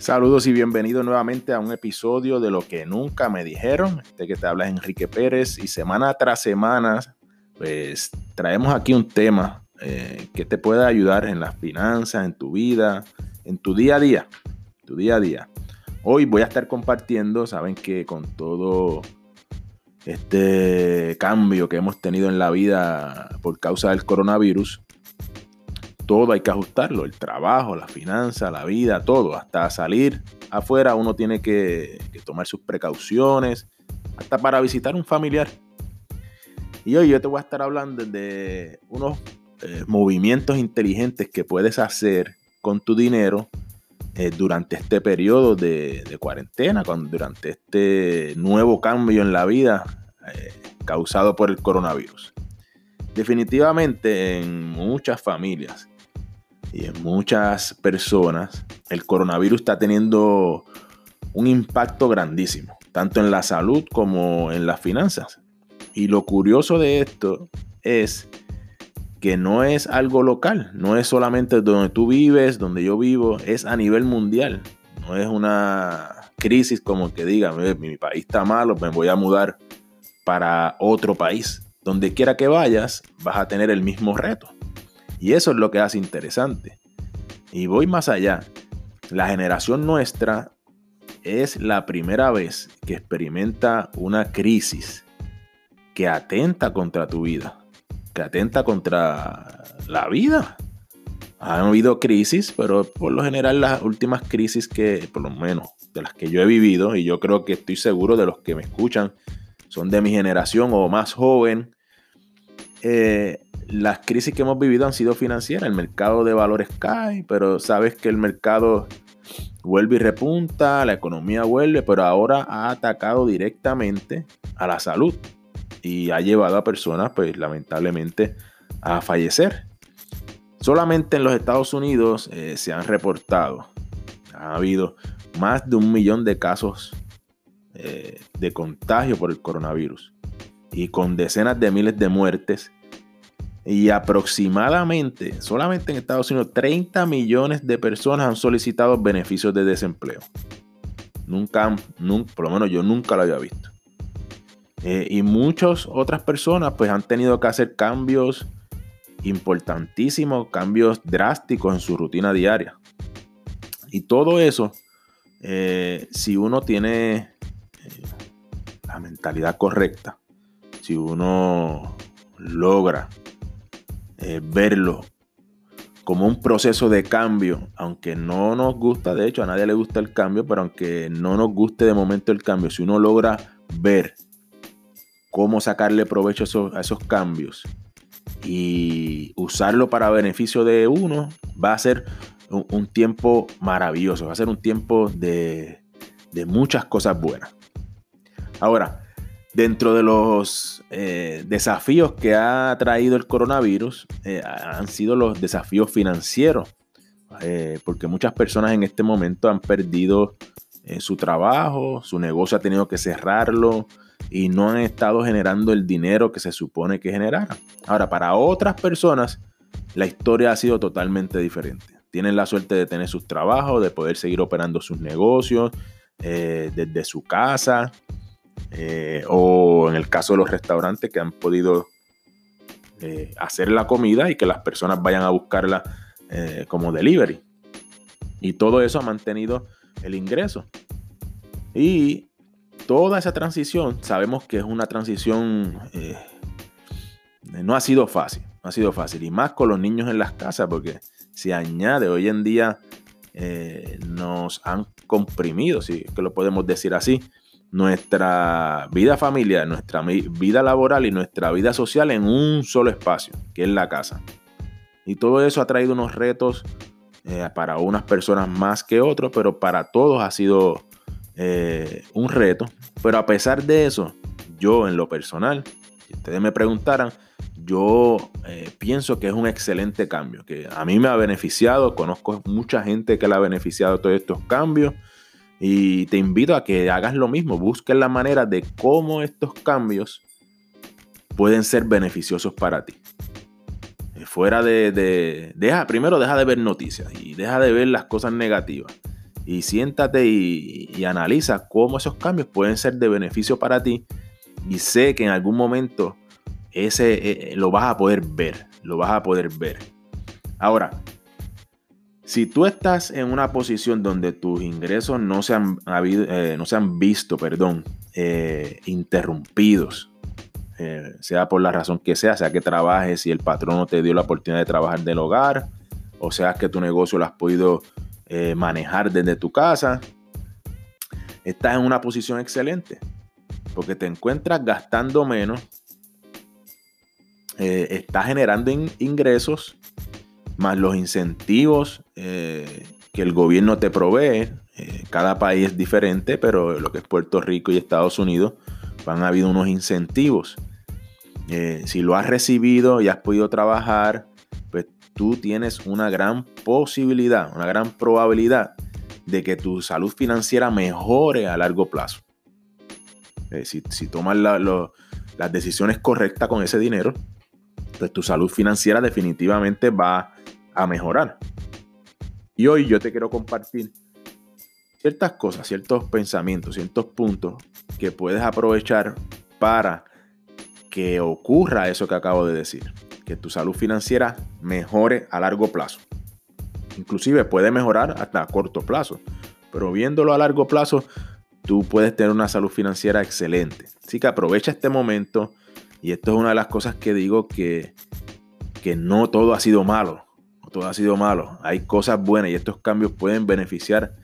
Saludos y bienvenidos nuevamente a un episodio de Lo que nunca me dijeron. Este que te habla es Enrique Pérez y semana tras semana pues traemos aquí un tema eh, que te puede ayudar en las finanzas, en tu vida, en tu día a día, tu día a día. Hoy voy a estar compartiendo, saben que con todo este cambio que hemos tenido en la vida por causa del coronavirus, todo hay que ajustarlo, el trabajo, la finanza, la vida, todo, hasta salir afuera uno tiene que, tomar sus precauciones, hasta para visitar un familiar. Y hoy yo te voy a estar hablando de unos eh, movimientos inteligentes que puedes hacer con tu dinero eh, durante este periodo de, cuarentena, durante este nuevo cambio en la vida eh, causado por el coronavirus. Definitivamente en muchas familias y en muchas personas el coronavirus está teniendo un impacto grandísimo, tanto en la salud como en las finanzas. Y lo curioso de esto es que no es algo local, no es solamente donde tú vives, donde yo vivo, es a nivel mundial. No es una crisis como que diga, mi país está malo, me voy a mudar para otro país. Donde quiera que vayas, vas a tener el mismo reto. Y eso es lo que hace interesante. Y voy más allá. La generación nuestra es la primera vez que experimenta una crisis que atenta contra tu vida, que atenta contra la vida. Han habido crisis, pero por lo general las últimas crisis que, por lo menos de las que yo he vivido, y yo creo que estoy seguro de los que me escuchan, son de mi generación o más joven, eh, las crisis que hemos vivido han sido financieras. El mercado de valores cae, pero sabes que el mercado vuelve y repunta, la economía vuelve, pero ahora ha atacado directamente a la salud y ha llevado a personas, pues lamentablemente, a fallecer. Solamente en los Estados Unidos eh, se han reportado, ha habido más de un millón de casos eh, de contagio por el coronavirus y con decenas de miles de muertes y aproximadamente, solamente en Estados Unidos, 30 millones de personas han solicitado beneficios de desempleo. Nunca, nunca por lo menos yo nunca lo había visto. Eh, y muchas otras personas pues han tenido que hacer cambios importantísimos, cambios drásticos en su rutina diaria. Y todo eso, eh, si uno tiene eh, la mentalidad correcta, si uno logra eh, verlo como un proceso de cambio, aunque no nos gusta, de hecho a nadie le gusta el cambio, pero aunque no nos guste de momento el cambio, si uno logra ver cómo sacarle provecho a esos, cambios y usarlo para beneficio de uno, va a ser un, tiempo maravilloso, va a ser un tiempo de, de muchas cosas buenas. Ahora, Dentro de los eh, desafíos que ha traído el coronavirus eh, han sido los desafíos financieros, eh, porque muchas personas en este momento han perdido su trabajo, su negocio ha tenido que cerrarlo y no han estado generando el dinero que se supone que generara. Ahora, para otras personas, la historia ha sido totalmente diferente. Tienen la suerte de tener sus trabajos, de poder seguir operando sus negocios desde su casa, eh, o en el caso de los restaurantes que han podido eh, hacer la comida y que las personas vayan a buscarla eh, como delivery. Y todo eso ha mantenido el ingreso. Y toda esa transición, sabemos que es una transición, no ha sido fácil, no ha sido fácil. Y más con los niños en las casas, porque se añade, hoy en día nos han comprimido, si que lo podemos decir así, nuestra vida familiar, nuestra vida laboral y nuestra vida social en un solo espacio, que es la casa. Y todo eso ha traído unos retos eh, para unas personas más que otros, pero para todos ha sido eh, un reto. Pero a pesar de eso, yo en lo personal, si ustedes me preguntaran, yo eh, pienso que es un excelente cambio, que a mí me ha beneficiado, conozco mucha gente que le ha beneficiado todos estos cambios y te invito a que hagas lo mismo, busques la manera de cómo estos cambios pueden ser beneficiosos para ti. Eh, fuera de, deja, primero deja de ver noticias y deja de ver las cosas negativas. y siéntate y, analiza cómo esos cambios pueden ser de beneficio para ti y sé que en algún momento ese eh, eh, lo vas a poder ver, lo vas a poder ver. Ahora, si tú estás en una posición donde tus ingresos no se han, eh, no se han visto, perdón, interrumpidos, sea por la razón que sea, sea que trabajes y el patrón no te dio la oportunidad de trabajar del hogar, o sea que tu negocio lo has podido eh, manejar desde tu casa, estás en una posición excelente porque te encuentras gastando menos, eh, estás generando ingresos más los incentivos eh, que el gobierno te provee. cada país es diferente, pero lo que es Puerto Rico y Estados Unidos han habido unos incentivos. si lo has recibido y has podido trabajar, tú tienes una gran posibilidad, una gran probabilidad de que tu salud financiera mejore a largo plazo. Eh, si, tomas las decisiones correctas con ese dinero, pues tu salud financiera definitivamente va a mejorar. Y hoy yo te quiero compartir ciertas cosas, ciertos pensamientos, ciertos puntos que puedes aprovechar para que ocurra eso que acabo de decir que tu salud financiera mejore a largo plazo. Inclusive puede mejorar hasta a corto plazo, pero viéndolo a largo plazo, tú puedes tener una salud financiera excelente. Así que aprovecha este momento y esto es una de las cosas que digo que, que no todo ha sido malo, todo ha sido malo. Hay cosas buenas y estos cambios pueden beneficiar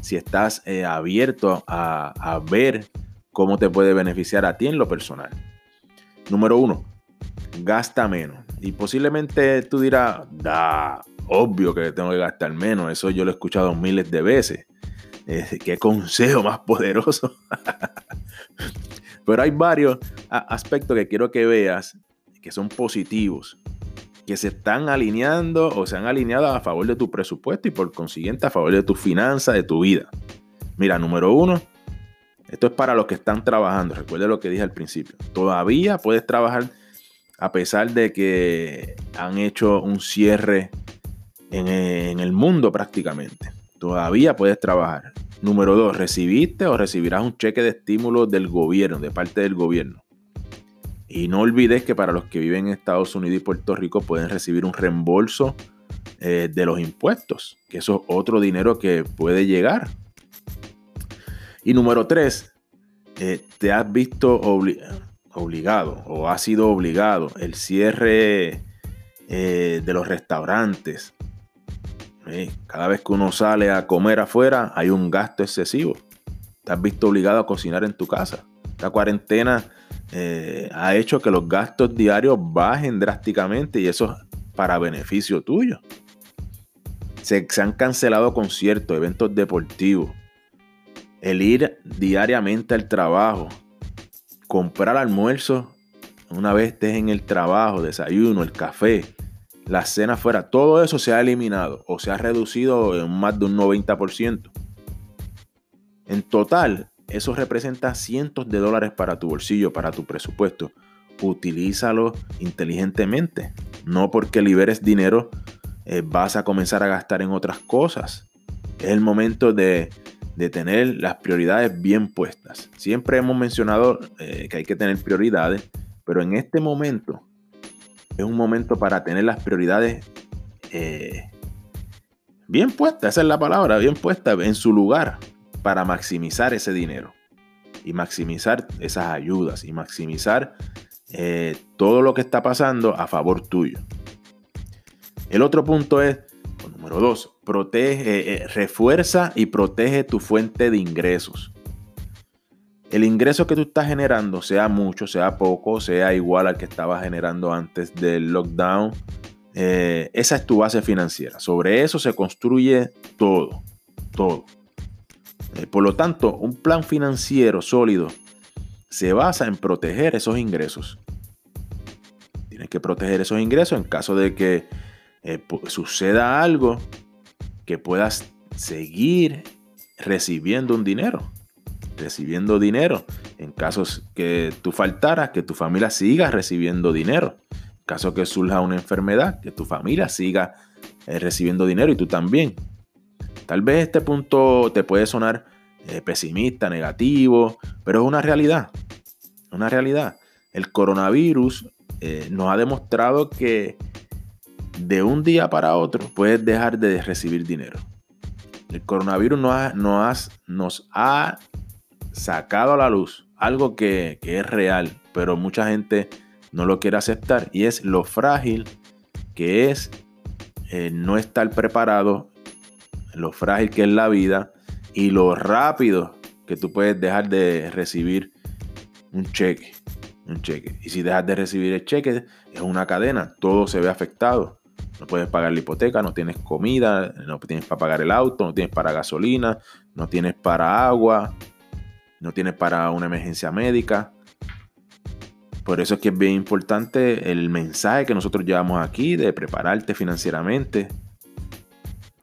si estás eh, abierto a, ver cómo te puede beneficiar a ti en lo personal. Número uno, gasta menos. Y posiblemente tú dirás, da, obvio que tengo que gastar menos. Eso yo lo he escuchado miles de veces. Qué consejo más poderoso. Pero hay varios aspectos que quiero que veas que son positivos, que se están alineando o se han alineado a favor de tu presupuesto y por consiguiente a favor de tu finanza, de tu vida. Mira, número uno, esto es para los que están trabajando. Recuerda lo que dije al principio. Todavía puedes trabajar a pesar de que han hecho un cierre en, el mundo prácticamente. Todavía puedes trabajar. Número dos, recibiste o recibirás un cheque de estímulo del gobierno, de parte del gobierno. Y no olvides que para los que viven en Estados Unidos y Puerto Rico pueden recibir un reembolso eh, de los impuestos, que eso es otro dinero que puede llegar. Y número tres, eh, te has visto obligado o ha sido obligado el cierre eh, de los restaurantes. Cada vez que uno sale a comer afuera hay un gasto excesivo. Te has visto obligado a cocinar en tu casa. La cuarentena eh, ha hecho que los gastos diarios bajen drásticamente y eso es para beneficio tuyo. Se, han cancelado conciertos, eventos deportivos. El ir diariamente al trabajo, comprar almuerzo una vez estés en el trabajo, desayuno, el café, la cena fuera, todo eso se ha eliminado o se ha reducido en más de un 90%. En total, eso representa cientos de dólares para tu bolsillo, para tu presupuesto. Utilízalo inteligentemente. No porque liberes dinero eh, vas a comenzar a gastar en otras cosas. Es el momento de tener las prioridades bien puestas. Siempre hemos mencionado eh, que hay que tener prioridades, pero en este momento es un momento para tener las prioridades eh, bien puestas, esa es la palabra, bien puesta en su lugar para maximizar ese dinero y maximizar esas ayudas y maximizar eh, todo lo que está pasando a favor tuyo. El otro punto es Número dos, protege, eh, refuerza y protege tu fuente de ingresos. El ingreso que tú estás generando, sea mucho, sea poco, sea igual al que estabas generando antes del lockdown, eh, esa es tu base financiera. Sobre eso se construye todo, todo. Eh, por lo tanto, un plan financiero sólido se basa en proteger esos ingresos. Tienes que proteger esos ingresos en caso de que eh, suceda algo que puedas seguir recibiendo un dinero, recibiendo dinero. En casos que tú faltaras, que tu familia siga recibiendo dinero. En caso que surja una enfermedad, que tu familia siga eh, recibiendo dinero y tú también. Tal vez este punto te puede sonar eh, pesimista, negativo, pero es una realidad. Una realidad. El coronavirus eh, nos ha demostrado que de un día para otro puedes dejar de recibir dinero. El coronavirus nos ha, sacado a la luz algo que, es real, pero mucha gente no lo quiere aceptar y es lo frágil que es eh, no estar preparado, lo frágil que es la vida y lo rápido que tú puedes dejar de recibir un cheque. Un cheque. Y si dejas de recibir el cheque, es una cadena, todo se ve afectado. No puedes pagar la hipoteca, no tienes comida, no tienes para pagar el auto, no tienes para gasolina, no tienes para agua, no tienes para una emergencia médica. Por eso es que es bien importante el mensaje que nosotros llevamos aquí de prepararte financieramente.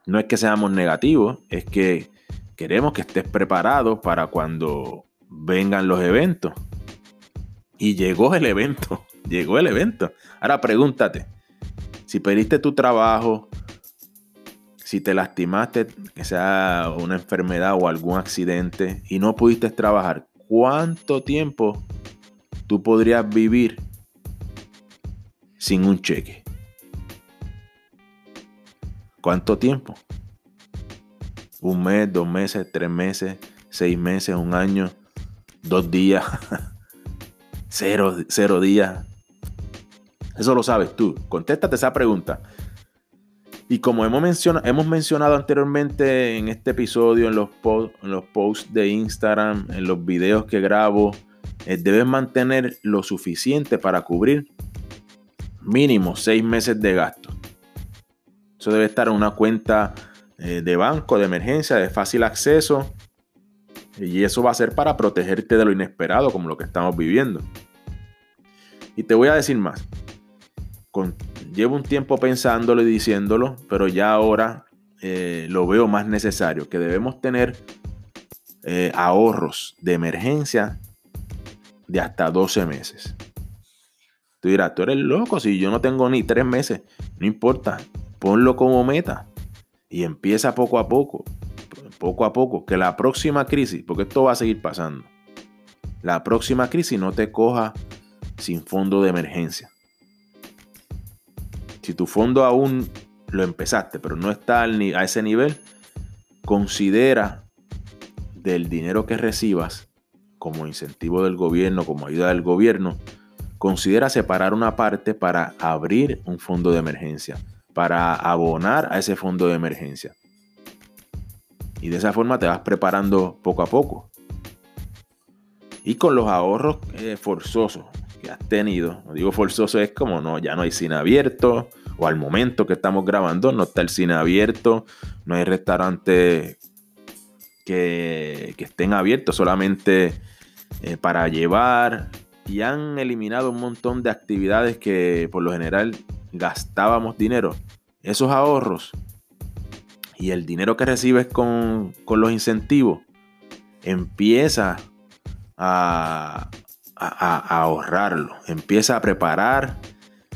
No es que seamos negativos, es que queremos que estés preparado para cuando vengan los eventos. Y llegó el evento, llegó el evento. Ahora pregúntate, si perdiste tu trabajo, si te lastimaste, que sea una enfermedad o algún accidente y no pudiste trabajar, ¿cuánto tiempo tú podrías vivir sin un cheque? ¿Cuánto tiempo? Un mes, dos meses, tres meses, seis meses, un año, dos días, cero, cero días. Eso lo sabes tú. Contéstate esa pregunta. Y como hemos, mencionado, hemos mencionado anteriormente en este episodio, en los, en los posts de Instagram, en los videos que grabo, eh, debes mantener lo suficiente para cubrir mínimo seis meses de gasto. Eso debe estar en una cuenta eh, de banco, de emergencia, de fácil acceso. Y eso va a ser para protegerte de lo inesperado, como lo que estamos viviendo. Y te voy a decir más llevo un tiempo pensándolo y diciéndolo, pero ya ahora eh, lo veo más necesario, que debemos tener eh, ahorros de emergencia de hasta 12 meses. Tú dirás, tú eres loco, si yo no tengo ni 3 meses, no importa, ponlo como meta y empieza poco a poco, poco a poco, que la próxima crisis, porque esto va a seguir pasando, la próxima crisis no te coja sin fondo de emergencia. Si tu fondo aún lo empezaste, pero no está a ese nivel, considera del dinero que recibas como incentivo del gobierno, como ayuda del gobierno, considera separar una parte para abrir un fondo de emergencia, para abonar a ese fondo de emergencia. Y de esa forma te vas preparando poco a poco. Y con los ahorros eh, forzosos que has tenido, no digo forzoso es como no, ya no hay cine abierto, o al momento que estamos grabando no está el cine abierto, no hay restaurantes que, estén abiertos solamente eh, para llevar y han eliminado un montón de actividades que por lo general gastábamos dinero. Esos ahorros y el dinero que recibes con, los incentivos empieza a, a, ahorrarlo, empieza a preparar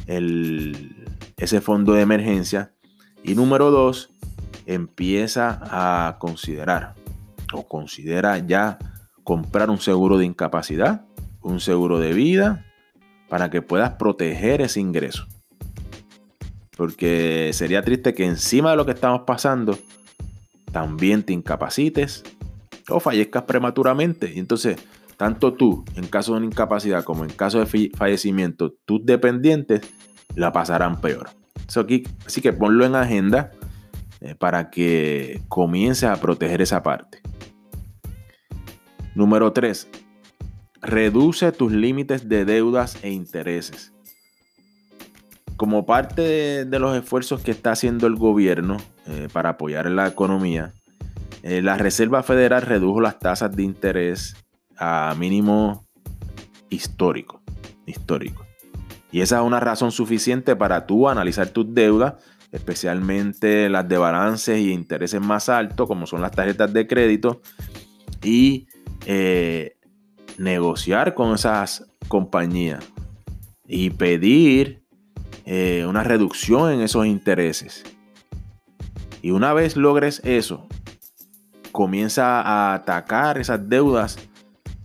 el, ese fondo de emergencia. Y número dos, empieza a considerar o considera ya comprar un seguro de incapacidad, un seguro de vida, para que puedas proteger ese ingreso. Porque sería triste que encima de lo que estamos pasando, también te incapacites o fallezcas prematuramente. Y entonces, tanto tú, en caso de una incapacidad, como en caso de fallecimiento, tus dependientes la pasarán peor. así que ponlo en agenda eh, para que comiences a proteger esa parte. Número 3. Reduce tus límites de deudas e intereses. Como parte de, los esfuerzos que está haciendo el gobierno eh, para apoyar la economía, eh, la Reserva Federal redujo las tasas de interés a mínimo histórico. histórico. Y esa es una razón suficiente para tú analizar tus deudas, especialmente las de balances y intereses más altos, como son las tarjetas de crédito, y eh, negociar con esas compañías y pedir eh, una reducción en esos intereses. Y una vez logres eso, comienza a atacar esas deudas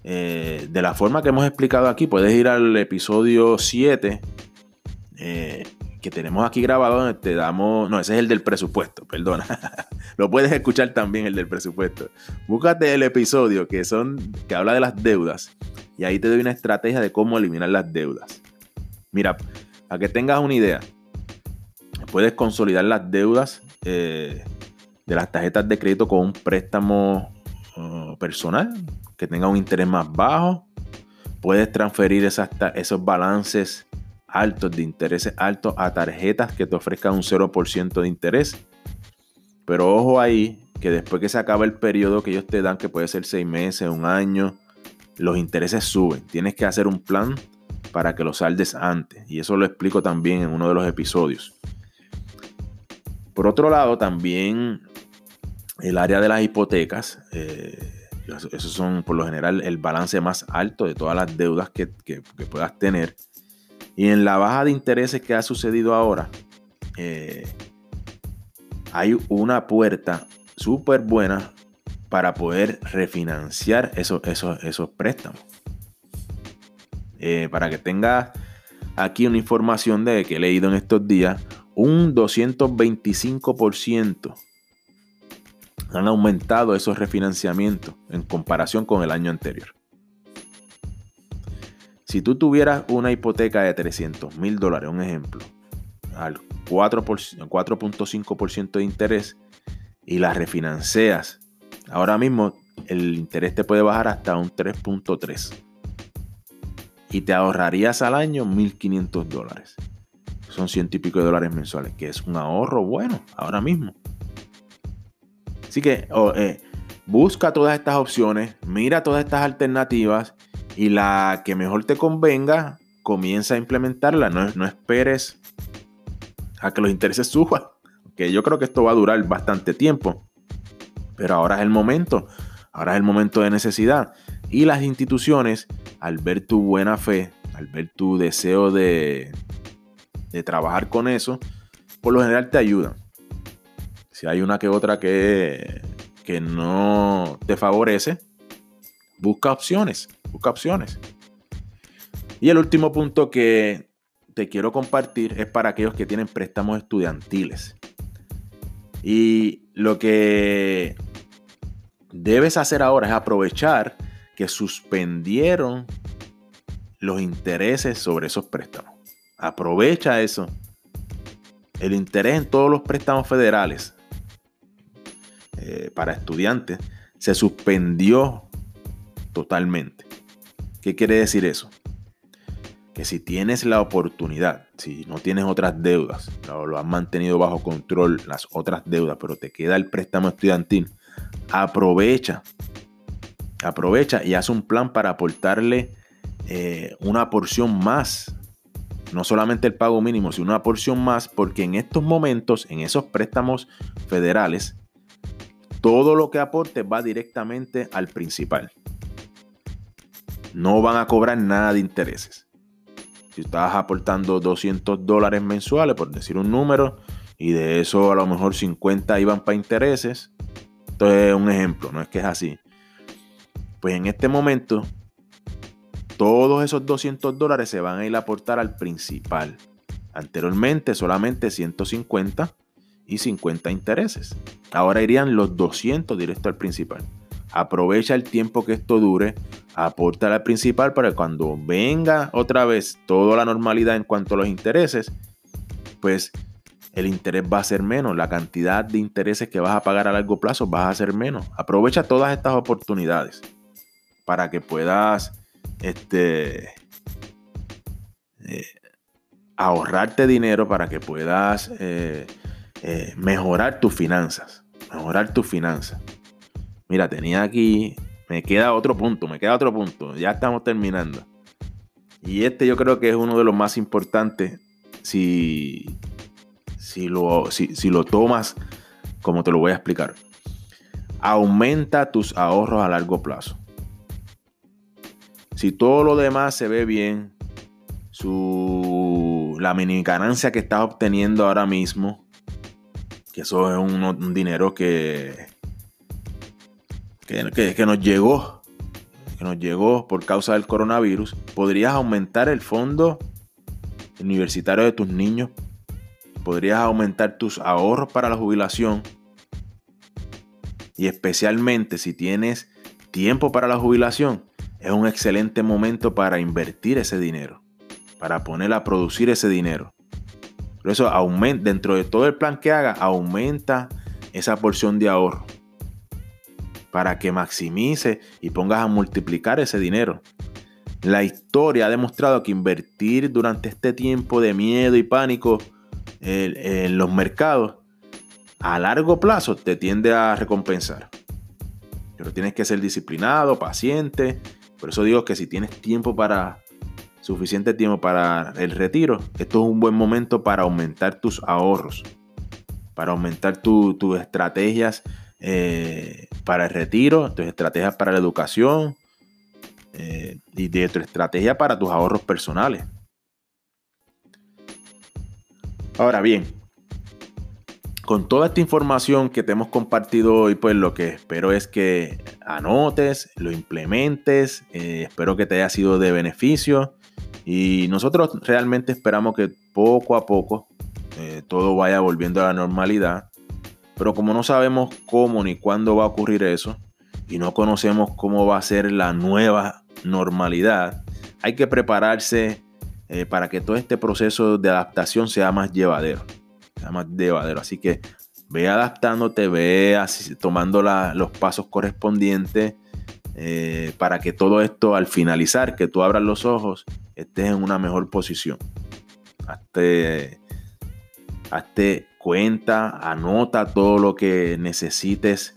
eh, de la forma que hemos explicado aquí. Puedes ir al episodio 7 eh, que tenemos aquí grabado donde te damos, no, ese es el del presupuesto, perdona. Lo puedes escuchar también el del presupuesto. Búscate el episodio que son que habla de las deudas y ahí te doy una estrategia de cómo eliminar las deudas. Mira, para que tengas una idea, puedes consolidar las deudas eh, de las tarjetas de crédito con un préstamo uh, personal que tenga un interés más bajo. Puedes transferir esos balances altos de intereses altos a tarjetas que te ofrezcan un 0% de interés. Pero ojo ahí, que después que se acaba el periodo que ellos te dan, que puede ser seis meses, un año, los intereses suben. Tienes que hacer un plan para que lo saldes antes. Y eso lo explico también en uno de los episodios. Por otro lado, también el área de las hipotecas. Eh, esos son por lo general el balance más alto de todas las deudas que, que puedas tener. Y en la baja de intereses que ha sucedido ahora, eh, hay una puerta súper buena para poder refinanciar esos, esos, préstamos. Eh, para que tengas aquí una información de que he leído en estos días, un 225% han aumentado esos refinanciamientos en comparación con el año anterior. Si tú tuvieras una hipoteca de 300 mil dólares, un ejemplo, al 4.5% de interés y la refinancias, ahora mismo el interés te puede bajar hasta un 3.3 y te ahorrarías al año 1.500 dólares. Son ciento y pico de dólares mensuales, que es un ahorro bueno ahora mismo. Así que eh, busca todas estas opciones, mira todas estas alternativas y la que mejor te convenga, comienza a implementarla. No, esperes a que los intereses suban. Que yo creo que esto va a durar bastante tiempo. Pero ahora es el momento. Ahora es el momento de necesidad. Y las instituciones, al ver tu buena fe, al ver tu deseo de, de trabajar con eso, por lo general te ayudan. Si hay una que otra que, que no te favorece, busca opciones busca opciones. Y el último punto que te quiero compartir es para aquellos que tienen préstamos estudiantiles. Y lo que debes hacer ahora es aprovechar que suspendieron los intereses sobre esos préstamos. Aprovecha eso. El interés en todos los préstamos federales eh, para estudiantes se suspendió totalmente. ¿Qué quiere decir eso? Que si tienes la oportunidad, si no tienes otras deudas, lo, has mantenido bajo control las otras deudas, pero te queda el préstamo estudiantil, aprovecha, aprovecha y haz un plan para aportarle eh, una porción más no solamente el pago mínimo, sino una porción más, porque en estos momentos, en esos préstamos federales, todo lo que aporte va directamente al principal no van a cobrar nada de intereses. Si estás aportando 200 dólares mensuales, por decir un número, y de eso a lo mejor 50 iban para intereses, esto es un ejemplo, no es que es así. Pues en este momento, todos esos 200 dólares se van a ir a aportar al principal. Anteriormente solamente 150 y 50 intereses. Ahora irían los 200 directo al principal. Aprovecha el tiempo que esto dure, aporta al principal para que cuando venga otra vez toda la normalidad en cuanto a los intereses, pues el interés va a ser menos, la cantidad de intereses que vas a pagar a largo plazo va a ser menos. Aprovecha todas estas oportunidades para que puedas este, eh, ahorrarte dinero, para que puedas eh, eh, mejorar tus finanzas, mejorar tus finanzas. Mira, tenía aquí. Me queda otro punto, me queda otro punto. Ya estamos terminando. Y este yo creo que es uno de los más importantes si, si, lo, si lo tomas como te lo voy a explicar. Aumenta tus ahorros a largo plazo. Si todo lo demás se ve bien, su, la mini ganancia que estás obteniendo ahora mismo, que eso es un dinero que que, que nos llegó, que nos llegó por causa del coronavirus, podrías aumentar el fondo universitario de tus niños, podrías aumentar tus ahorros para la jubilación y especialmente si tienes tiempo para la jubilación, es un excelente momento para invertir ese dinero, para poner a producir ese dinero. Por eso aumenta, dentro de todo el plan que haga, aumenta esa porción de ahorro para que maximice y pongas a multiplicar ese dinero. La historia ha demostrado que invertir durante este tiempo de miedo y pánico en, los mercados a largo plazo te tiende a recompensar. Pero tienes que ser disciplinado, paciente. Por eso digo que si tienes tiempo para suficiente tiempo para el retiro, esto es un buen momento para aumentar tus ahorros, para aumentar tus estrategias eh, para el retiro, tus estrategias para la educación eh, y de tu estrategia para tus ahorros personales. Ahora bien, con toda esta información que te hemos compartido hoy, pues lo que espero es que anotes, lo implementes, eh, espero que te haya sido de beneficio y nosotros realmente esperamos que poco a poco todo vaya volviendo a la normalidad. Pero como no sabemos cómo ni cuándo va a ocurrir eso y no conocemos cómo va a ser la nueva normalidad, hay que prepararse eh, para que todo este proceso de adaptación sea más llevadero. Sea más llevadero. Así que ve adaptándote, ve tomando los pasos correspondientes eh, para que todo esto al finalizar, que tú abras los ojos, estés en una mejor posición. Hazte, cuenta, anota todo lo que necesites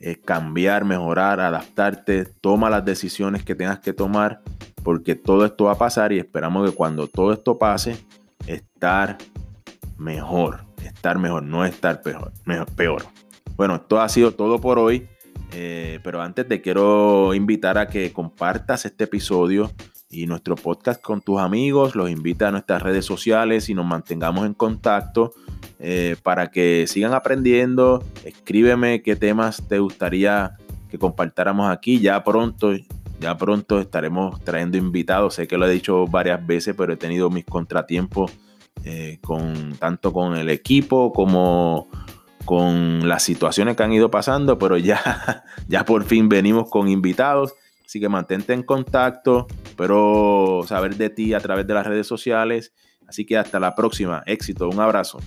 eh, cambiar, mejorar, adaptarte, toma las decisiones que tengas que tomar, porque todo esto va a pasar y esperamos que cuando todo esto pase, estar mejor, estar mejor, no estar peor. peor. Bueno, esto ha sido todo por hoy. Eh, pero antes te quiero invitar a que compartas este episodio y nuestro podcast con tus amigos. Los invita a nuestras redes sociales y nos mantengamos en contacto eh, para que sigan aprendiendo. Escríbeme qué temas te gustaría que compartáramos aquí. Ya pronto, ya pronto estaremos trayendo invitados. Sé que lo he dicho varias veces, pero he tenido mis contratiempos eh, con tanto con el equipo como con las situaciones que han ido pasando, pero ya, ya por fin venimos con invitados. Así que mantente en contacto, pero saber de ti a través de las redes sociales. Así que hasta la próxima. Éxito, un abrazo.